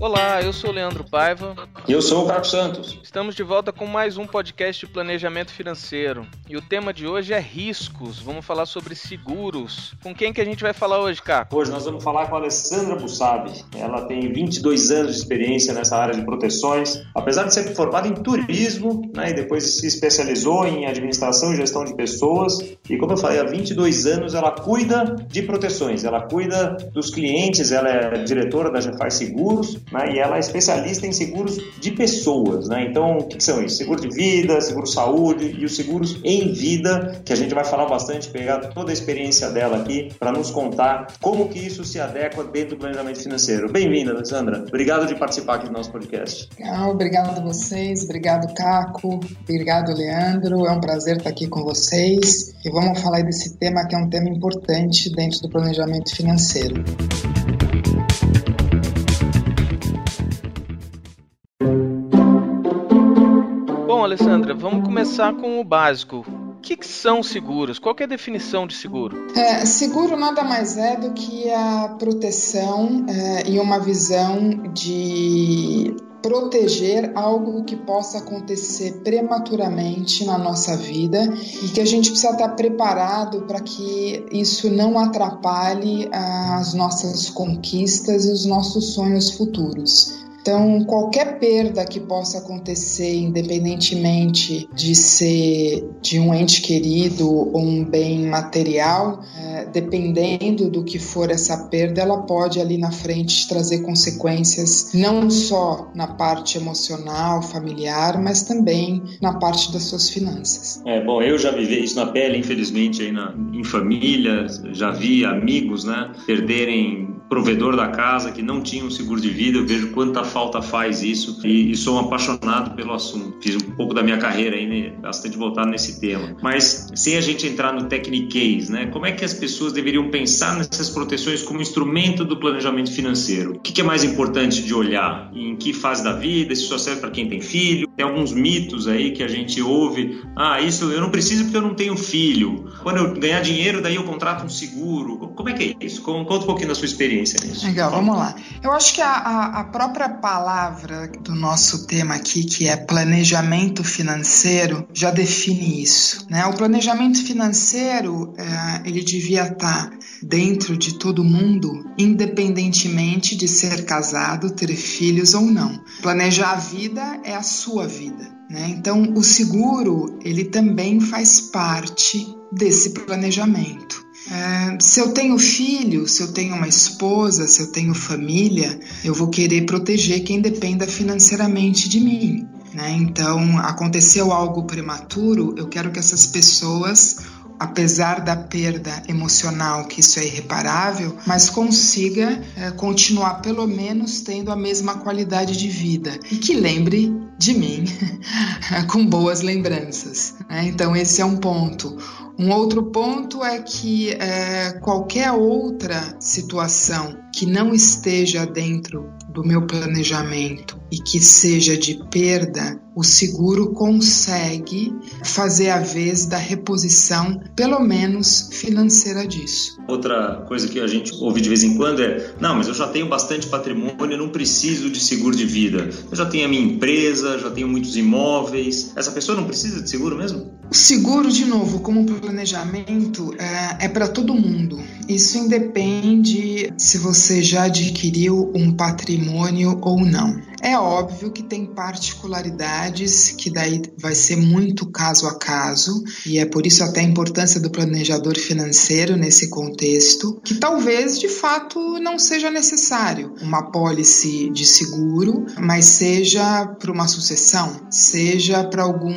Olá, eu sou o Leandro Paiva. E eu sou o Carlos Santos. Estamos de volta com mais um podcast de planejamento financeiro. E o tema de hoje é riscos. Vamos falar sobre seguros. Com quem que a gente vai falar hoje, Caco? Hoje nós vamos falar com a Alessandra Bussabi. Ela tem 22 anos de experiência nessa área de proteções. Apesar de ser formada em turismo, né, e depois se especializou em administração e gestão de pessoas. E como eu falei, há 22 anos ela cuida de proteções. Ela cuida dos clientes, ela é diretora da Jefar Seguros né? e ela é especialista em seguros de pessoas. Né? Então, o que, que são isso? Seguro de vida, seguro saúde e os seguros em vida, que a gente vai falar bastante, pegar toda a experiência dela aqui para nos contar como que isso se adequa dentro do planejamento financeiro. Bem-vinda, Alessandra. Obrigado de participar aqui do nosso podcast. Legal, obrigado a vocês, obrigado, Caco, obrigado, Leandro. É um prazer estar aqui com vocês e vamos falar desse tema que é um tema importante dentro do planejamento financeiro. Alessandra, vamos começar com o básico. O que, que são seguros? Qual é a definição de seguro? É, seguro nada mais é do que a proteção é, e uma visão de proteger algo que possa acontecer prematuramente na nossa vida e que a gente precisa estar preparado para que isso não atrapalhe as nossas conquistas e os nossos sonhos futuros. Então, qualquer perda que possa acontecer, independentemente de ser de um ente querido ou um bem material, é, dependendo do que for essa perda, ela pode ali na frente trazer consequências não só na parte emocional, familiar, mas também na parte das suas finanças. É bom, eu já vivi isso na pele, infelizmente, aí na, em família, já vi amigos, né, perderem provedor da casa que não tinha um seguro de vida, eu vejo quanta falta faz isso e, e sou um apaixonado pelo assunto. Fiz um pouco da minha carreira aí, né, bastante voltado nesse tema. Mas sem a gente entrar no techniquez, né, como é que as pessoas deveriam pensar nessas proteções como instrumento do planejamento financeiro? O que, que é mais importante de olhar? Em que fase da vida? Isso só serve para quem tem filho? Tem alguns mitos aí que a gente ouve. Ah, isso eu não preciso porque eu não tenho filho. Quando eu ganhar dinheiro, daí eu contrato um seguro. Como é que é isso? Conta um pouquinho da sua experiência nisso. Legal, vamos lá. Eu acho que a, a, a própria palavra do nosso tema aqui, que é planejamento financeiro, já define isso. Né? O planejamento financeiro, é, ele devia estar dentro de todo mundo, independentemente de ser casado, ter filhos ou não. Planejar a vida é a sua vida. Né? Então, o seguro ele também faz parte desse planejamento. É, se eu tenho filho, se eu tenho uma esposa, se eu tenho família, eu vou querer proteger quem dependa financeiramente de mim. Né? Então, aconteceu algo prematuro, eu quero que essas pessoas apesar da perda emocional, que isso é irreparável, mas consiga é, continuar pelo menos tendo a mesma qualidade de vida e que lembre de mim com boas lembranças. Né? Então, esse é um ponto. Um outro ponto é que é, qualquer outra situação que não esteja dentro do meu planejamento e que seja de perda, o seguro consegue fazer a vez da reposição, pelo menos financeira disso. Outra coisa que a gente ouve de vez em quando é: não, mas eu já tenho bastante patrimônio, não preciso de seguro de vida. Eu já tenho a minha empresa, já tenho muitos imóveis. Essa pessoa não precisa de seguro mesmo? O seguro, de novo, como planejamento, é, é para todo mundo. Isso independe se você já adquiriu um patrimônio ou não. É óbvio que tem particularidades que daí vai ser muito caso a caso, e é por isso até a importância do planejador financeiro nesse contexto, que talvez de fato não seja necessário uma pólice de seguro, mas seja para uma sucessão, seja para algum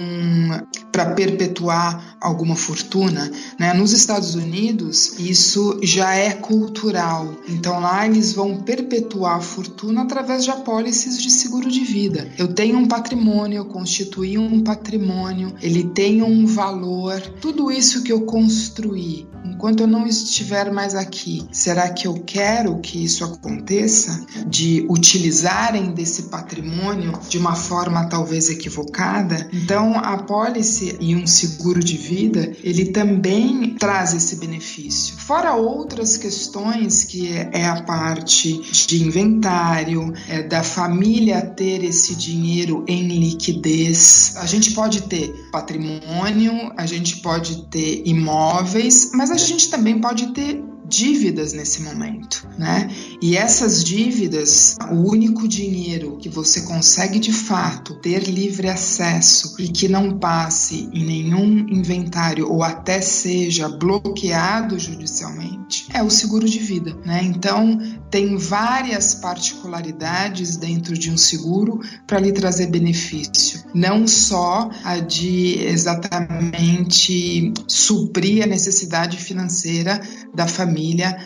para perpetuar alguma fortuna, né? Nos Estados Unidos, isso já é cultural. Então lá eles vão perpetuar a fortuna através de apólices de seguro de vida. Eu tenho um patrimônio, eu constituí um patrimônio, ele tem um valor. Tudo isso que eu construí, enquanto eu não estiver mais aqui, será que eu quero que isso aconteça? De utilizarem desse patrimônio de uma forma talvez equivocada? Então, a apólice e um seguro de vida ele também traz esse benefício. Fora outras questões que é a parte de inventário, é da família ter esse dinheiro em liquidez. A gente pode ter patrimônio, a gente pode ter imóveis, mas a gente também pode ter dívidas nesse momento, né? E essas dívidas, o único dinheiro que você consegue de fato ter livre acesso e que não passe em nenhum inventário ou até seja bloqueado judicialmente é o seguro de vida, né? Então, tem várias particularidades dentro de um seguro para lhe trazer benefício, não só a de exatamente suprir a necessidade financeira da família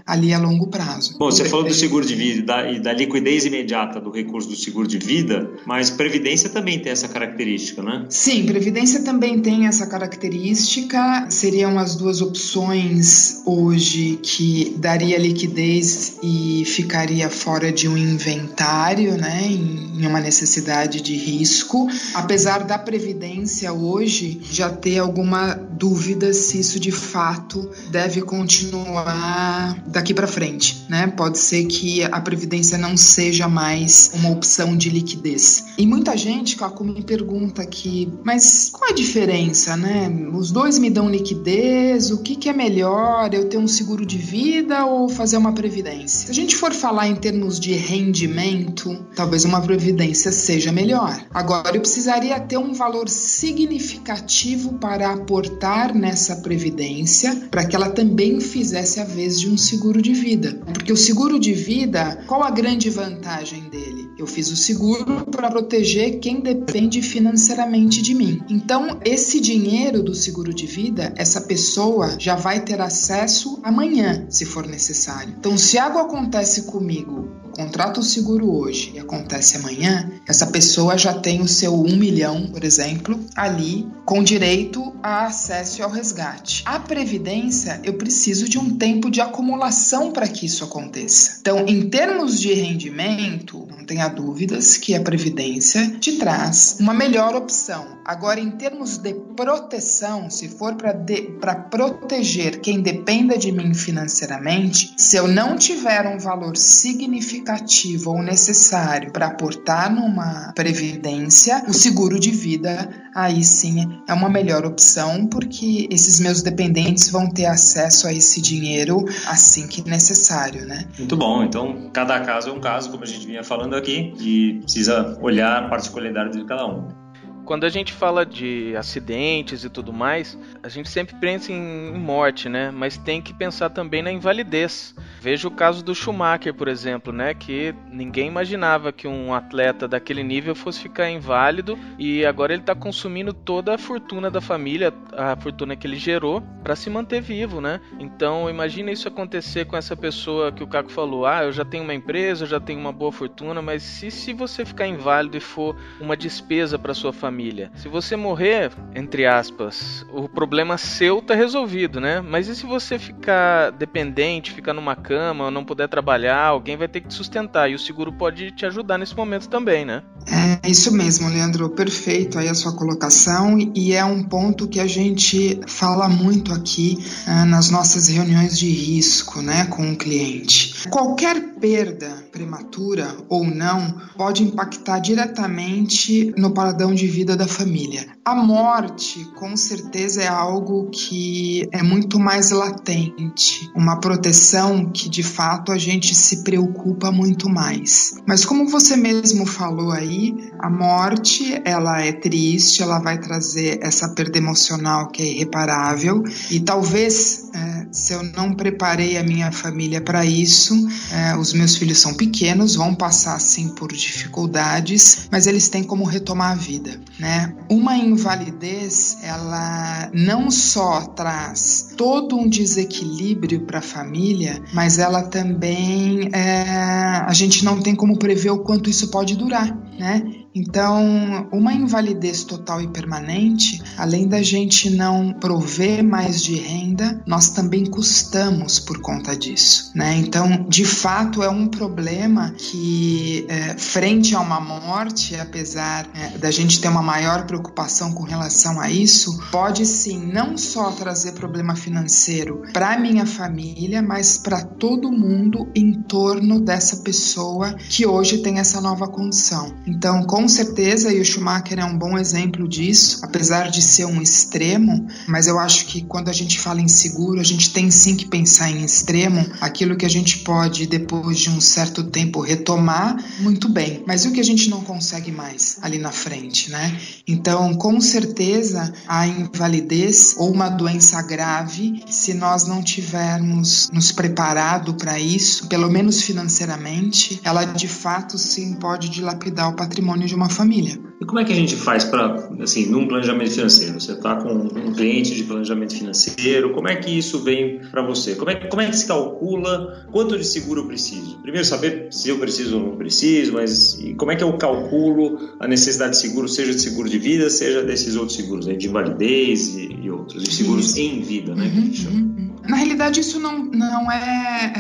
ali a longo prazo. Bom, você falou do seguro de vida da, e da liquidez imediata do recurso do seguro de vida, mas previdência também tem essa característica, né? Sim, previdência também tem essa característica. Seriam as duas opções hoje que daria liquidez e ficaria fora de um inventário, né, em uma necessidade de risco, apesar da previdência hoje já ter alguma dúvida se isso de fato deve continuar daqui para frente, né? Pode ser que a previdência não seja mais uma opção de liquidez. E muita gente, Caco, me pergunta aqui, mas qual a diferença, né? Os dois me dão liquidez, o que, que é melhor? Eu ter um seguro de vida ou fazer uma previdência? Se a gente for falar em termos de rendimento, talvez uma previdência seja melhor. Agora, eu precisaria ter um valor significativo para aportar nessa previdência para que ela também fizesse a de um seguro de vida. Porque o seguro de vida, qual a grande vantagem dele? Eu fiz o seguro para proteger quem depende financeiramente de mim. Então, esse dinheiro do seguro de vida, essa pessoa já vai ter acesso amanhã, se for necessário. Então, se algo acontece comigo, contrato o seguro hoje e acontece amanhã, essa pessoa já tem o seu um milhão, por exemplo, ali com direito a acesso ao resgate. A previdência, eu preciso de um tempo de acumulação para que isso aconteça. Então, em termos de rendimento, não tenha dúvidas que a previdência te traz uma melhor opção. Agora, em termos de proteção, se for para proteger quem dependa de mim financeiramente, se eu não tiver um valor significativo ou necessário para aportar numa previdência, o seguro de vida aí sim é uma melhor opção, porque esses meus dependentes vão ter acesso a esse dinheiro assim que necessário, né? Muito bom. Então, cada caso é um caso, como a gente vinha falando aqui, e precisa olhar a particularidade de cada um quando a gente fala de acidentes e tudo mais, a gente sempre pensa em morte, né? Mas tem que pensar também na invalidez. Veja o caso do Schumacher, por exemplo, né? Que ninguém imaginava que um atleta daquele nível fosse ficar inválido e agora ele está consumindo toda a fortuna da família, a fortuna que ele gerou, para se manter vivo, né? Então imagina isso acontecer com essa pessoa que o Caco falou: ah, eu já tenho uma empresa, eu já tenho uma boa fortuna, mas se, se você ficar inválido e for uma despesa para sua família, família. Se você morrer, entre aspas, o problema seu tá resolvido, né? Mas e se você ficar dependente, ficar numa cama, ou não puder trabalhar, alguém vai ter que te sustentar e o seguro pode te ajudar nesse momento também, né? É isso mesmo, Leandro, perfeito aí a sua colocação e é um ponto que a gente fala muito aqui uh, nas nossas reuniões de risco, né, com o cliente. Qualquer perda prematura ou não pode impactar diretamente no padrão de vida da família. A morte, com certeza, é algo que é muito mais latente, uma proteção que de fato a gente se preocupa muito mais. Mas como você mesmo falou aí, a morte ela é triste, ela vai trazer essa perda emocional que é irreparável e talvez é, se eu não preparei a minha família para isso, é, os meus filhos são pequenos, vão passar sim por dificuldades, mas eles têm como retomar a vida, né? Uma invalidez, ela não só traz todo um desequilíbrio para a família, mas ela também é, a gente não tem como prever o quanto isso pode durar, né? Então, uma invalidez total e permanente, além da gente não prover mais de renda, nós também custamos por conta disso, né? Então, de fato, é um problema que, é, frente a uma morte, apesar é, da gente ter uma maior preocupação com relação a isso, pode sim não só trazer problema financeiro para minha família, mas para todo mundo em torno dessa pessoa que hoje tem essa nova condição. Então, com certeza, e o Schumacher é um bom exemplo disso, apesar de ser um extremo, mas eu acho que quando a gente fala em seguro, a gente tem sim que pensar em extremo, aquilo que a gente pode, depois de um certo tempo, retomar, muito bem, mas o que a gente não consegue mais ali na frente, né? Então, com certeza, a invalidez ou uma doença grave, se nós não tivermos nos preparado para isso, pelo menos financeiramente, ela de fato sim pode dilapidar o patrimônio de uma família. E como é que a gente faz para, assim, num planejamento financeiro? Você está com um cliente de planejamento financeiro, como é que isso vem para você? Como é, como é que se calcula quanto de seguro eu preciso? Primeiro, saber se eu preciso ou não preciso, mas como é que eu calculo a necessidade de seguro, seja de seguro de vida, seja desses outros seguros, né, de invalidez e, e outros, de seguros isso. em vida, né? Uhum, que uhum. Na realidade, isso não, não é,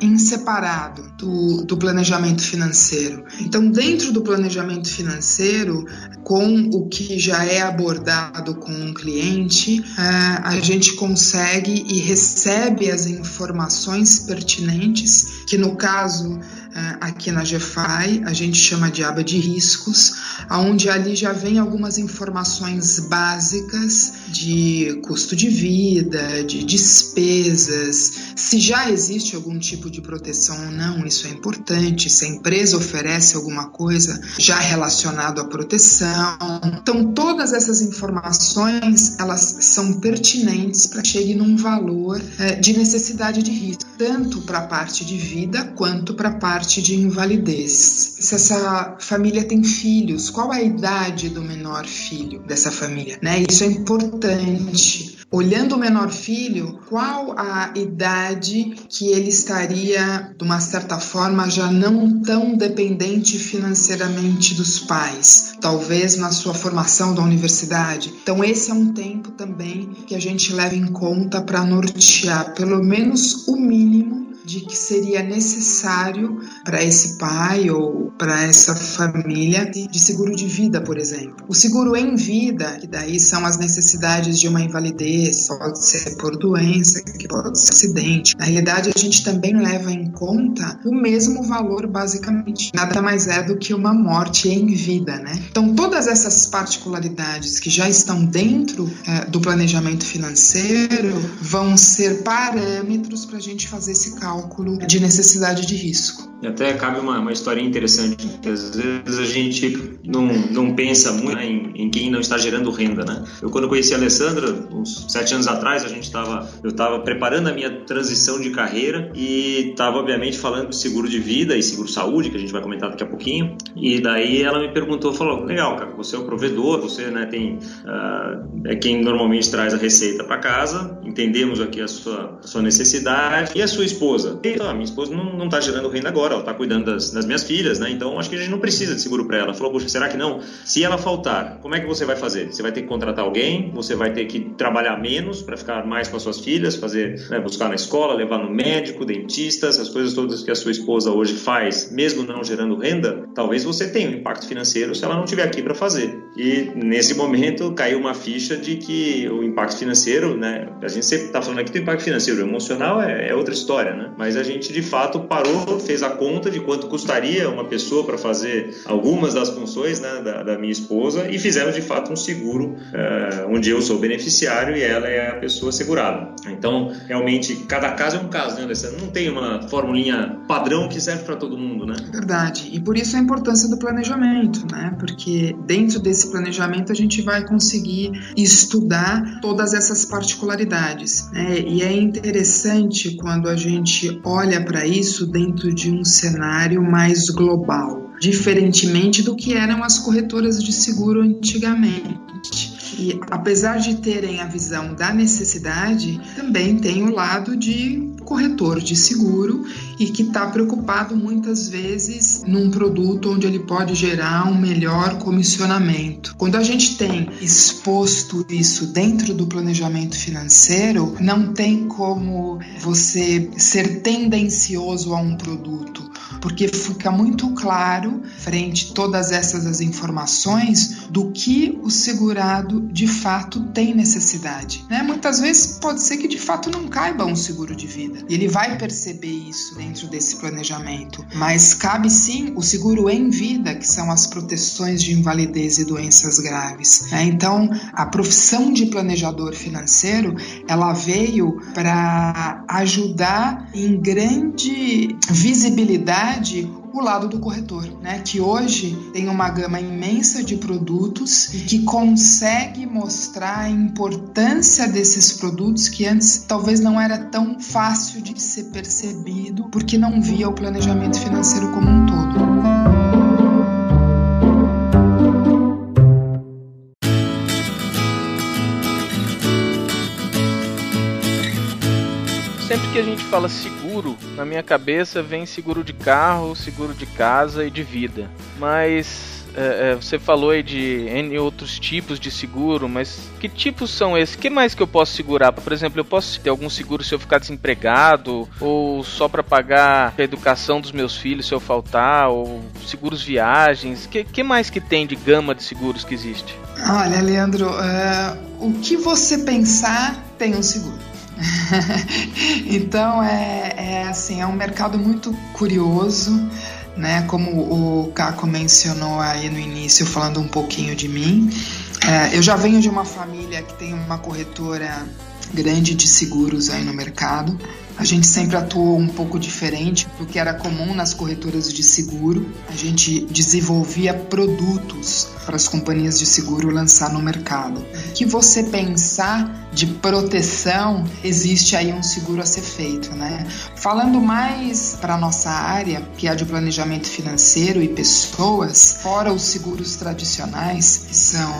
é inseparado do, do planejamento financeiro. Então, dentro do planejamento financeiro, com o que já é abordado com um cliente, é, a gente consegue e recebe as informações pertinentes, que no caso aqui na GFI a gente chama de aba de riscos, onde ali já vem algumas informações básicas de custo de vida, de despesas, se já existe algum tipo de proteção ou não, isso é importante, se a empresa oferece alguma coisa já relacionado à proteção. Então todas essas informações elas são pertinentes para chegue num valor é, de necessidade de risco, tanto para a parte de vida quanto para a parte parte de invalidez. Se essa família tem filhos, qual a idade do menor filho dessa família? Né? Isso é importante. Olhando o menor filho, qual a idade que ele estaria, de uma certa forma, já não tão dependente financeiramente dos pais? Talvez na sua formação da universidade. Então, esse é um tempo também que a gente leva em conta para nortear, pelo menos o mínimo de que seria necessário para esse pai ou para essa família de seguro de vida, por exemplo. O seguro em vida, que daí são as necessidades de uma invalidez, pode ser por doença, que pode ser acidente. Na realidade, a gente também leva em conta o mesmo valor, basicamente. Nada mais é do que uma morte em vida, né? Então, todas essas particularidades que já estão dentro é, do planejamento financeiro vão ser parâmetros para a gente fazer esse cálculo cálculo de necessidade de risco. Até cabe uma, uma historinha interessante, às vezes a gente não, não pensa muito né, em, em, quem não está gerando renda, né? Eu quando conheci a Alessandra, uns sete anos atrás, a gente estava, eu estava preparando a minha transição de carreira e estava obviamente falando de seguro de vida e seguro saúde, que a gente vai comentar daqui a pouquinho. E daí ela me perguntou, falou, legal, cara, você é o provedor, você né, tem uh, é quem normalmente traz a receita para casa, entendemos aqui a sua, a sua necessidade e a sua esposa. Então, a minha esposa não está gerando renda agora ela está cuidando das, das, minhas filhas, né? Então acho que a gente não precisa de seguro para ela. Falou, poxa, será que não? Se ela faltar, como é que você vai fazer? Você vai ter que contratar alguém, você vai ter que trabalhar menos para ficar mais com as suas filhas, fazer, né, buscar na escola, levar no médico, dentista, essas coisas todas que a sua esposa hoje faz, mesmo não gerando renda, talvez você tenha um impacto financeiro se ela não estiver aqui para fazer. E nesse momento caiu uma ficha de que o impacto financeiro, né? A gente sempre está falando aqui do impacto financeiro, o emocional é, é outra história, né? Mas a gente de fato parou, fez a conta de quanto custaria uma pessoa para fazer algumas das funções né, da, da, minha esposa e fizemos de fato um seguro uh, onde eu sou beneficiário e ela é a pessoa segurada. Então, realmente, cada caso é um caso, né, Alessandro? Não tem uma formulinha padrão que serve para todo mundo, né? Verdade. E por isso a importância do planejamento, né? Porque dentro desse planejamento a gente vai conseguir estudar todas essas particularidades. Né? E é interessante quando a gente olha para isso dentro de um cenário mais global, diferentemente do que eram as corretoras de seguro antigamente. E apesar de terem a visão da necessidade, também tem o lado de corretor de seguro e que está preocupado muitas vezes num produto onde ele pode gerar um melhor comissionamento. Quando a gente tem exposto isso dentro do planejamento financeiro, não tem como você ser tendencioso a um produto porque fica muito claro, frente a todas essas informações, do que o segurado de fato tem necessidade. Né? Muitas vezes pode ser que de fato não caiba um seguro de vida. E ele vai perceber isso dentro desse planejamento. Mas cabe sim o seguro em vida, que são as proteções de invalidez e doenças graves. Né? Então, a profissão de planejador financeiro, ela veio para ajudar em grande visibilidade verdade, o lado do corretor, né? Que hoje tem uma gama imensa de produtos e que consegue mostrar a importância desses produtos que antes talvez não era tão fácil de ser percebido porque não via o planejamento financeiro como um todo. Sempre que a gente fala seguro, na minha cabeça vem seguro de carro, seguro de casa e de vida. Mas é, é, você falou aí de N outros tipos de seguro, mas que tipos são esses? que mais que eu posso segurar? Por exemplo, eu posso ter algum seguro se eu ficar desempregado, ou só para pagar a educação dos meus filhos se eu faltar, ou seguros viagens? que, que mais que tem de gama de seguros que existe? Olha, Leandro, uh, o que você pensar tem um seguro. então é, é assim, é um mercado muito curioso, né? Como o Caco mencionou aí no início, falando um pouquinho de mim. É, eu já venho de uma família que tem uma corretora grande de seguros aí no mercado. A gente sempre atuou um pouco diferente do que era comum nas corretoras de seguro. A gente desenvolvia produtos para as companhias de seguro lançar no mercado. O que você pensar de proteção, existe aí um seguro a ser feito, né? Falando mais para nossa área, que é de planejamento financeiro e pessoas, fora os seguros tradicionais, que são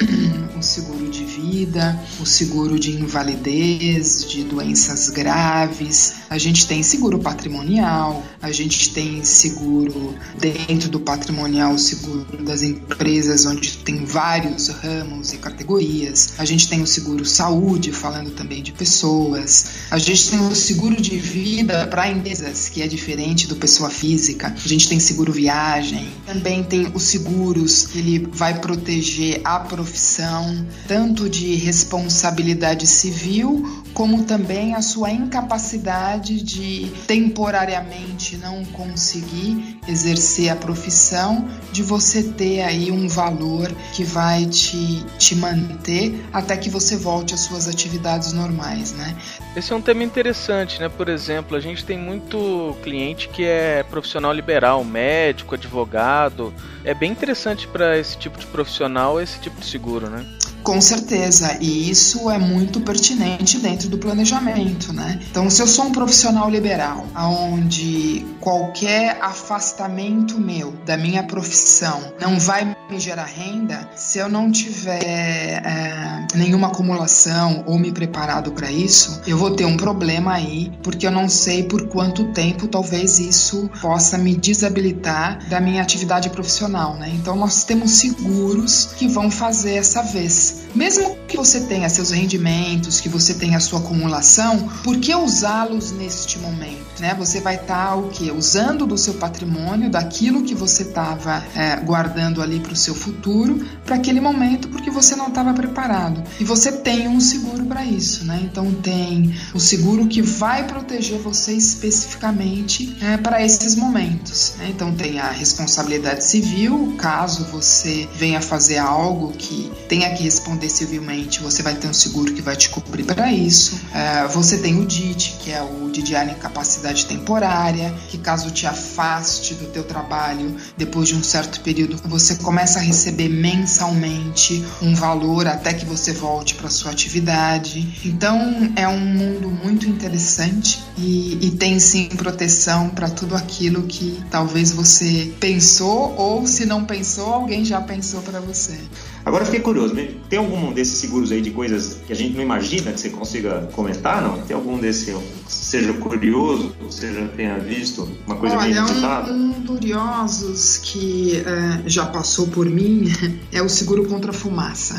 o seguro de vida, o seguro de invalidez, de doenças graves, a gente tem seguro patrimonial, a gente tem seguro dentro do patrimonial, seguro das empresas onde tem vários ramos e categorias. A gente tem o seguro saúde, falando também de pessoas. A gente tem o seguro de vida para empresas, que é diferente do pessoa física. A gente tem seguro viagem. Também tem os seguros, que ele vai proteger a profissão, tanto de responsabilidade civil, como também a sua incapacidade de temporariamente não conseguir exercer a profissão, de você ter aí um valor que vai te, te manter até que você volte às suas atividades normais, né? Esse é um tema interessante, né? Por exemplo, a gente tem muito cliente que é profissional liberal, médico, advogado. É bem interessante para esse tipo de profissional esse tipo de seguro, né? Com certeza, e isso é muito pertinente dentro do planejamento, né? Então, se eu sou um profissional liberal, aonde qualquer afastamento meu da minha profissão não vai me gerar renda, se eu não tiver é, nenhuma acumulação ou me preparado para isso, eu vou ter um problema aí, porque eu não sei por quanto tempo talvez isso possa me desabilitar da minha atividade profissional, né? Então, nós temos seguros que vão fazer essa vez mesmo que você tenha seus rendimentos, que você tenha a sua acumulação, por que usá-los neste momento? Né? Você vai estar tá, o que? Usando do seu patrimônio, daquilo que você estava é, guardando ali para o seu futuro, para aquele momento, porque você não estava preparado. E você tem um seguro para isso, né? Então tem o seguro que vai proteger você especificamente é, para esses momentos. Né? Então tem a responsabilidade civil, caso você venha fazer algo que tenha que responder civilmente, você vai ter um seguro que vai te cobrir para isso. É, você tem o DIT, que é o de diária incapacidade temporária, que caso te afaste do teu trabalho depois de um certo período, você começa a receber mensalmente um valor até que você volte para sua atividade. Então é um mundo muito interessante e, e tem sim proteção para tudo aquilo que talvez você pensou ou se não pensou, alguém já pensou para você. Agora fiquei curioso, tem algum desses seguros aí de coisas que a gente não imagina que você consiga comentar, não? Tem algum desse seja curioso, seja tenha visto uma coisa Olha, bem visitada? Um, um curiosos que uh, já passou por mim é o seguro contra a fumaça.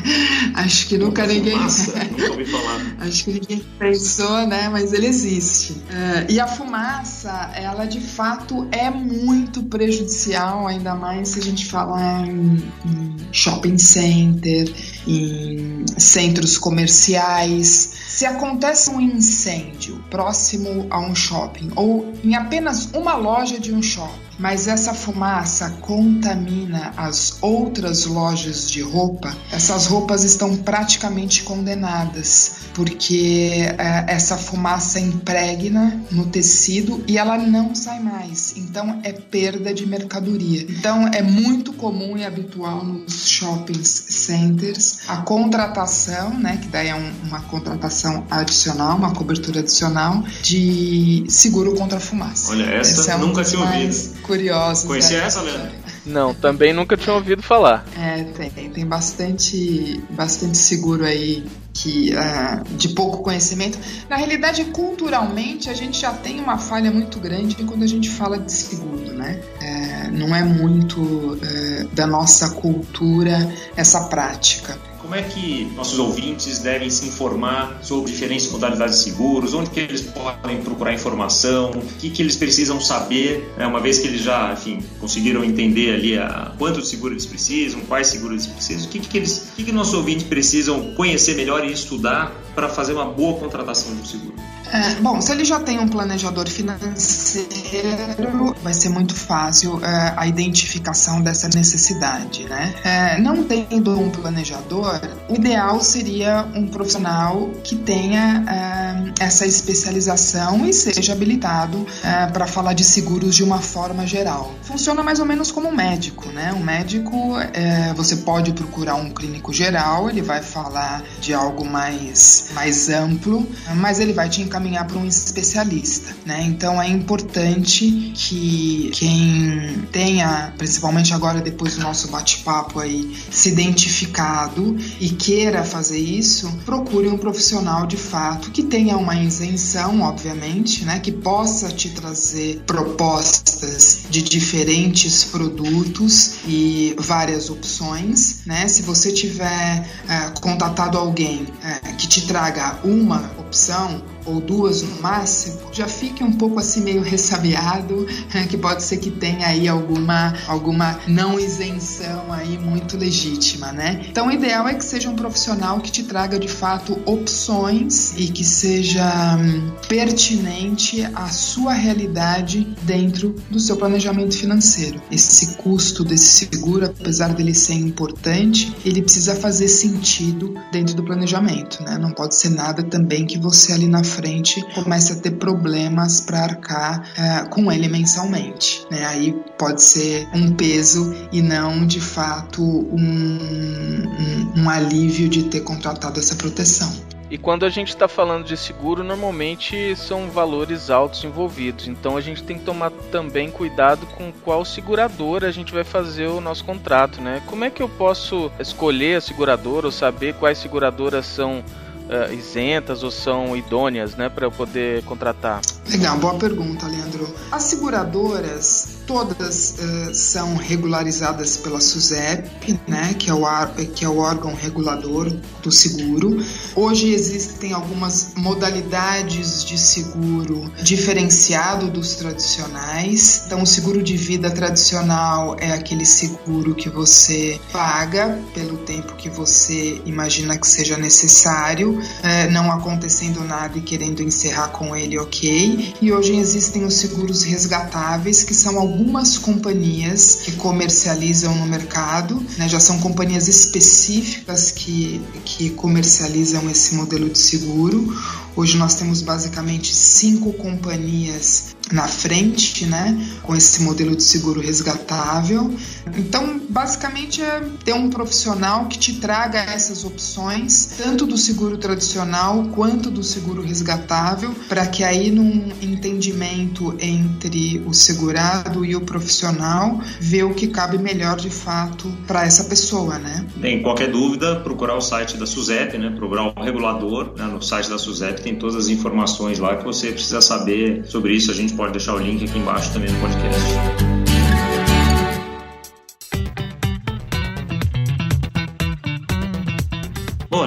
Acho que nunca contra ninguém. Fumaça? nunca ouvi falar. Acho que ninguém pensou, né? Mas ele existe. Uh, e a fumaça, ela de fato é muito prejudicial, ainda mais se a gente falar em, em shopping center, em centros comerciais. Se acontece um incêndio próximo a um shopping ou em apenas uma loja de um shopping, mas essa fumaça contamina as outras lojas de roupa, essas roupas estão praticamente condenadas, porque é, essa fumaça impregna no tecido e ela não sai mais. Então é perda de mercadoria. Então é muito comum e habitual nos shopping centers a contratação, né, que daí é um, uma contratação adicional, uma cobertura adicional de seguro contra a fumaça. Olha, essa é nunca tinha ouvido curiosos. Conhecia né? essa, Leandro? Não, também nunca tinha ouvido falar. É, tem, tem bastante, bastante seguro aí que uh, de pouco conhecimento. Na realidade, culturalmente, a gente já tem uma falha muito grande quando a gente fala de seguro, né? É, não é muito é, da nossa cultura essa prática. Como é que nossos ouvintes devem se informar sobre diferentes modalidades de seguros? Onde que eles podem procurar informação? O que, que eles precisam saber? Né? Uma vez que eles já, enfim, conseguiram entender ali a, quanto de seguro eles precisam, quais seguros eles precisam, o que, que, eles, o que, que nossos ouvintes precisam conhecer melhor e estudar para fazer uma boa contratação de um seguro? É, bom, se ele já tem um planejador financeiro, vai ser muito fácil é, a identificação dessa necessidade, né? É, não tendo um planejador, o ideal seria um profissional que tenha é, essa especialização e seja habilitado é, para falar de seguros de uma forma geral. Funciona mais ou menos como um médico, né? Um médico, é, você pode procurar um clínico geral, ele vai falar de algo mais, mais amplo, mas ele vai te encaminhar encaminhar para um especialista, né? Então é importante que quem tenha, principalmente agora depois do nosso bate-papo aí, se identificado e queira fazer isso, procure um profissional de fato que tenha uma isenção, obviamente, né? Que possa te trazer propostas de diferentes produtos e várias opções, né? Se você tiver é, contatado alguém é, que te traga uma opção, ou duas no máximo, já fique um pouco assim meio ressabiado, que pode ser que tenha aí alguma, alguma não isenção aí muito legítima, né? Então o ideal é que seja um profissional que te traga de fato opções e que seja hum, pertinente à sua realidade dentro do seu planejamento financeiro. Esse custo desse seguro, apesar dele ser importante, ele precisa fazer sentido dentro do planejamento, né? Não pode ser nada também que você ali na frente comece a ter problemas para arcar é, com ele mensalmente. Né? Aí pode ser um peso e não de fato um, um, um alívio de ter contratado essa proteção. E quando a gente está falando de seguro, normalmente são valores altos envolvidos. Então a gente tem que tomar também cuidado com qual seguradora a gente vai fazer o nosso contrato, né? Como é que eu posso escolher a seguradora ou saber quais seguradoras são uh, isentas ou são idôneas, né, para eu poder contratar? Legal, boa pergunta, Leandro. As seguradoras todas uh, são regularizadas pela SUSEP, né, que é, o, que é o órgão regulador do seguro. Hoje existem algumas modalidades de seguro diferenciado dos tradicionais. Então, o seguro de vida tradicional é aquele seguro que você paga pelo tempo que você imagina que seja necessário, uh, não acontecendo nada e querendo encerrar com ele, ok. E hoje existem os seguros resgatáveis, que são alguns algumas companhias que comercializam no mercado, né, já são companhias específicas que, que comercializam esse modelo de seguro. Hoje nós temos basicamente cinco companhias na frente, né, com esse modelo de seguro resgatável. Então, basicamente é ter um profissional que te traga essas opções, tanto do seguro tradicional quanto do seguro resgatável, para que aí num entendimento entre o segurado e o profissional, ver o que cabe melhor de fato para essa pessoa, né? Tem qualquer dúvida, procurar o site da SUSEP, né? Procurar o regulador, né? no site da SUSEP tem todas as informações lá que você precisa saber sobre isso. A gente pode deixar o link aqui embaixo também no podcast.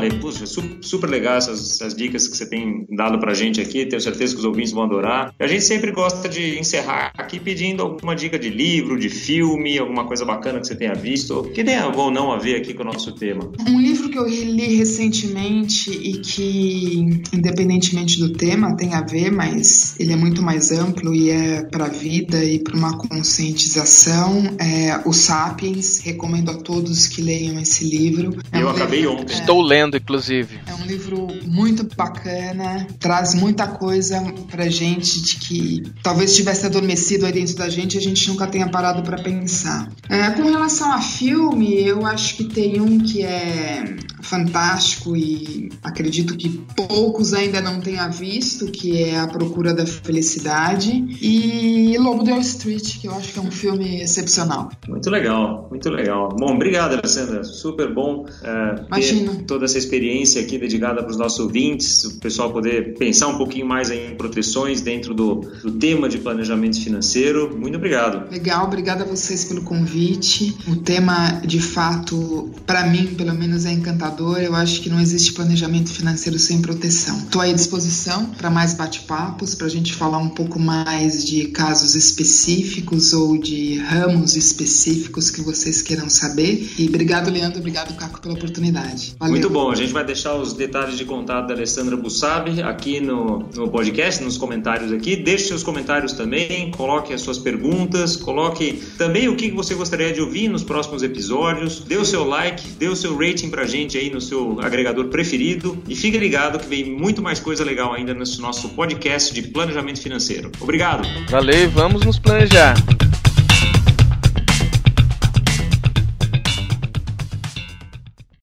Ale, puxa, super legal essas, essas, dicas que você tem dado pra gente aqui. Tenho certeza que os ouvintes vão adorar. A gente sempre gosta de encerrar aqui pedindo alguma dica de livro, de filme, alguma coisa bacana que você tenha visto, que tenha ou não a ver aqui com o nosso tema. Um livro que eu li recentemente e que, independentemente do tema, tem a ver, mas ele é muito mais amplo e é para a vida e para uma conscientização. É O Sapiens. Recomendo a todos que leiam esse livro. É eu um acabei livro, ontem. É, Estou lendo lendo, inclusive. É um livro muito bacana, traz muita coisa pra gente de que talvez tivesse adormecido aí dentro da gente e a gente nunca tenha parado para pensar. É, com relação a filme, eu acho que tem um que é fantástico e acredito que poucos ainda não tenham visto, que é A Procura da Felicidade, e Lobo de Wall Street, que eu acho que é um filme excepcional. Muito legal, muito legal. Bom, obrigado, Alessandra. Super bom é, Imagina. ter toda essa experiência aqui dedicada para os nossos ouvintes, o pessoal poder pensar um pouquinho mais em proteções dentro do, do tema de planejamento financeiro. Muito obrigado. Legal, obrigada a vocês pelo convite. O tema, de fato, para mim, pelo menos, é encantador. Eu acho que não existe planejamento financeiro sem proteção. Estou à disposição para mais bate-papos, para a gente falar um pouco mais de casos específicos ou de ramos específicos que vocês queiram saber. E obrigado, Leandro, obrigado, Caco, pela oportunidade. Valeu. Muito bom, a gente vai deixar os detalhes de contato da Alessandra Bussabi aqui no, no podcast, nos comentários aqui. Deixe seus comentários também, coloque as suas perguntas, coloque também o que você gostaria de ouvir nos próximos episódios. Dê o seu like, dê o seu rating pra gente aí no seu agregador preferido e fique ligado que vem muito mais coisa legal ainda nesse nosso podcast de planejamento financeiro. Obrigado. Valeu, vamos nos planejar.